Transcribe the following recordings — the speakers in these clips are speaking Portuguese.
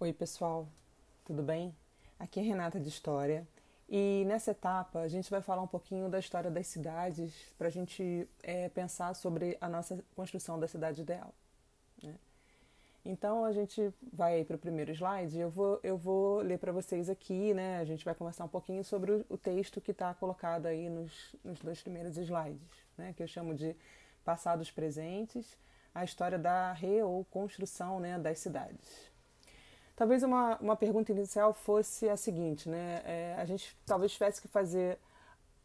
Oi, pessoal, tudo bem? Aqui é Renata de História e nessa etapa a gente vai falar um pouquinho da história das cidades para a gente é, pensar sobre a nossa construção da cidade ideal. Né? Então a gente vai para o primeiro slide. Eu vou, eu vou ler para vocês aqui, né? A gente vai conversar um pouquinho sobre o, texto que está colocado aí nos, nos dois primeiros slides, né? Que eu chamo de passados presentes, a história da re ou construção né, das cidades. Talvez uma, uma pergunta inicial fosse a seguinte, né? É, a gente talvez tivesse que fazer,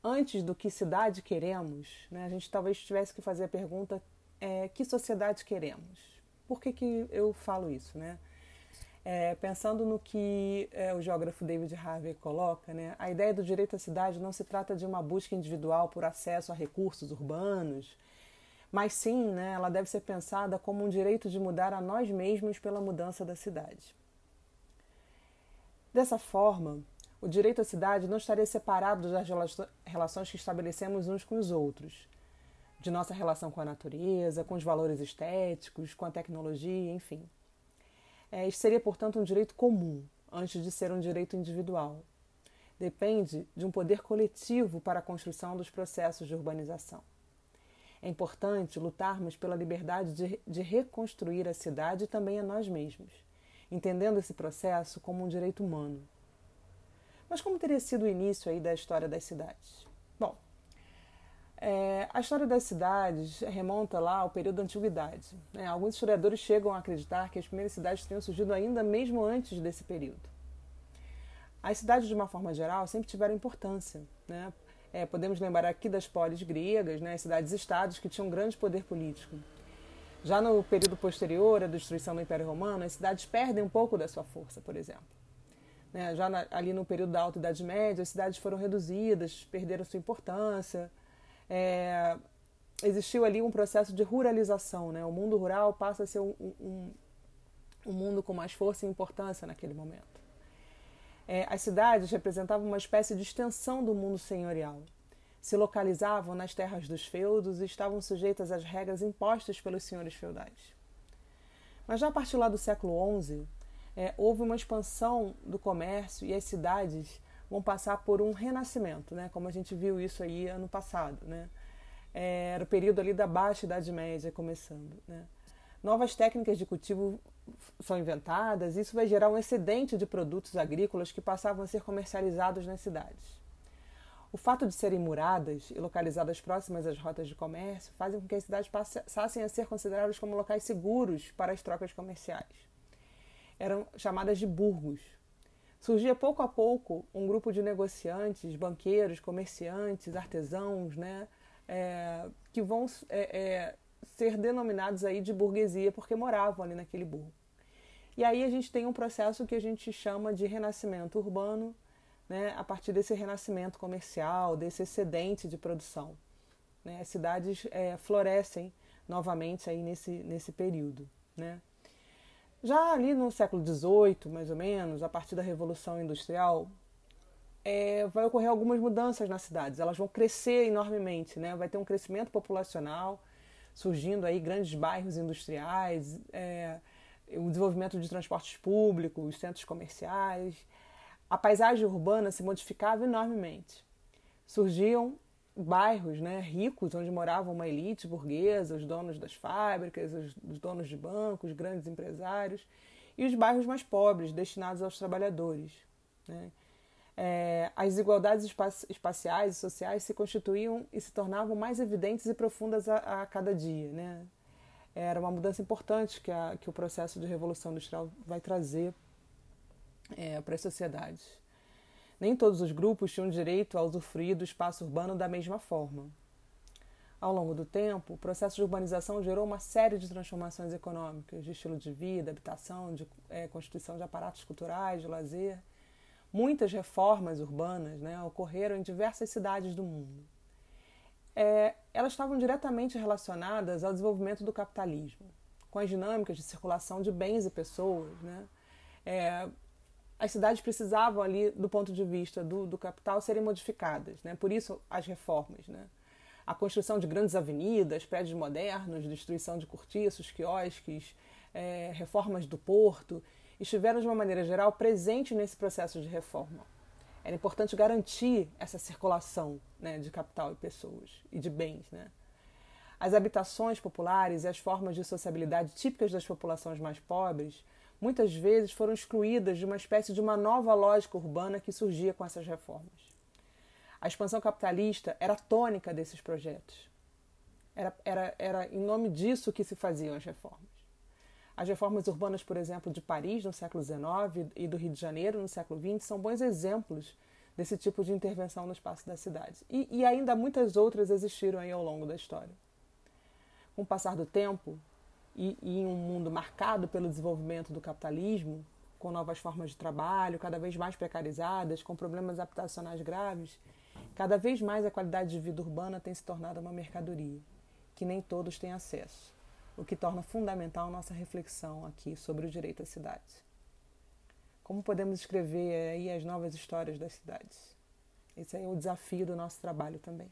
antes do que cidade queremos, né? A gente talvez tivesse que fazer a pergunta, é, que sociedade queremos? Por que, que eu falo isso, né? É, pensando no que é, o geógrafo David Harvey coloca, né, a ideia do direito à cidade não se trata de uma busca individual por acesso a recursos urbanos, mas sim, né, ela deve ser pensada como um direito de mudar a nós mesmos pela mudança da cidade. Dessa forma, o direito à cidade não estaria separado das relações que estabelecemos uns com os outros, de nossa relação com a natureza, com os valores estéticos, com a tecnologia, enfim. É, seria, portanto, um direito comum, antes de ser um direito individual. Depende de um poder coletivo para a construção dos processos de urbanização. É importante lutarmos pela liberdade de, de reconstruir a cidade e também a nós mesmos entendendo esse processo como um direito humano. Mas como teria sido o início aí da história das cidades? Bom, é, a história das cidades remonta lá ao período da antiguidade. Né? Alguns historiadores chegam a acreditar que as primeiras cidades tenham surgido ainda mesmo antes desse período. As cidades, de uma forma geral, sempre tiveram importância. Né? É, podemos lembrar aqui das polis gregas, né? cidades-estados que tinham grande poder político. Já no período posterior à destruição do Império Romano, as cidades perdem um pouco da sua força, por exemplo. Né? Já na, ali no período da Alta Idade Média, as cidades foram reduzidas, perderam sua importância. É, existiu ali um processo de ruralização. Né? O mundo rural passa a ser um, um, um mundo com mais força e importância naquele momento. É, as cidades representavam uma espécie de extensão do mundo senhorial se localizavam nas terras dos feudos e estavam sujeitas às regras impostas pelos senhores feudais. Mas já a partir lá do século XI, é, houve uma expansão do comércio e as cidades vão passar por um renascimento, né? como a gente viu isso aí ano passado. Né? É, era o período ali da Baixa Idade Média começando. Né? Novas técnicas de cultivo são inventadas, e isso vai gerar um excedente de produtos agrícolas que passavam a ser comercializados nas cidades. O fato de serem muradas e localizadas próximas às rotas de comércio fazem com que as cidades passassem a ser consideradas como locais seguros para as trocas comerciais. Eram chamadas de burgos. Surgia pouco a pouco um grupo de negociantes, banqueiros, comerciantes, artesãos, né, é, que vão é, é, ser denominados aí de burguesia porque moravam ali naquele burgo. E aí a gente tem um processo que a gente chama de renascimento urbano né, a partir desse renascimento comercial, desse excedente de produção. Né? As cidades é, florescem novamente aí nesse, nesse período. Né? Já ali no século XVIII, mais ou menos, a partir da Revolução Industrial, é, vai ocorrer algumas mudanças nas cidades. Elas vão crescer enormemente, né? vai ter um crescimento populacional, surgindo aí grandes bairros industriais, é, o desenvolvimento de transportes públicos, centros comerciais, a paisagem urbana se modificava enormemente. Surgiam bairros né, ricos, onde morava uma elite burguesa, os donos das fábricas, os, os donos de bancos, grandes empresários, e os bairros mais pobres, destinados aos trabalhadores. Né? É, as desigualdades espaciais e sociais se constituíam e se tornavam mais evidentes e profundas a, a cada dia. Né? Era uma mudança importante que, a, que o processo de revolução industrial vai trazer é, para as sociedades. Nem todos os grupos tinham direito a usufruir do espaço urbano da mesma forma. Ao longo do tempo, o processo de urbanização gerou uma série de transformações econômicas, de estilo de vida, habitação, de é, constituição de aparatos culturais, de lazer. Muitas reformas urbanas né, ocorreram em diversas cidades do mundo. É, elas estavam diretamente relacionadas ao desenvolvimento do capitalismo, com as dinâmicas de circulação de bens e pessoas, né? É, as cidades precisavam ali, do ponto de vista do, do capital, serem modificadas. Né? Por isso, as reformas. Né? A construção de grandes avenidas, prédios modernos, destruição de cortiços, quiosques, é, reformas do porto, estiveram de uma maneira geral presentes nesse processo de reforma. Era importante garantir essa circulação né, de capital e pessoas e de bens. Né? As habitações populares e as formas de sociabilidade típicas das populações mais pobres muitas vezes foram excluídas de uma espécie de uma nova lógica urbana que surgia com essas reformas. A expansão capitalista era tônica desses projetos. Era, era, era em nome disso que se faziam as reformas. As reformas urbanas, por exemplo, de Paris no século XIX e do Rio de Janeiro no século XX são bons exemplos desse tipo de intervenção no espaço das cidades. E, e ainda muitas outras existiram aí ao longo da história. Com o passar do tempo, e, e em um mundo marcado pelo desenvolvimento do capitalismo, com novas formas de trabalho cada vez mais precarizadas, com problemas habitacionais graves, Cada vez mais a qualidade de vida urbana tem se tornado uma mercadoria, que nem todos têm acesso, o que torna fundamental nossa reflexão aqui sobre o direito às cidades. Como podemos escrever aí as novas histórias das cidades? Esse é o desafio do nosso trabalho também.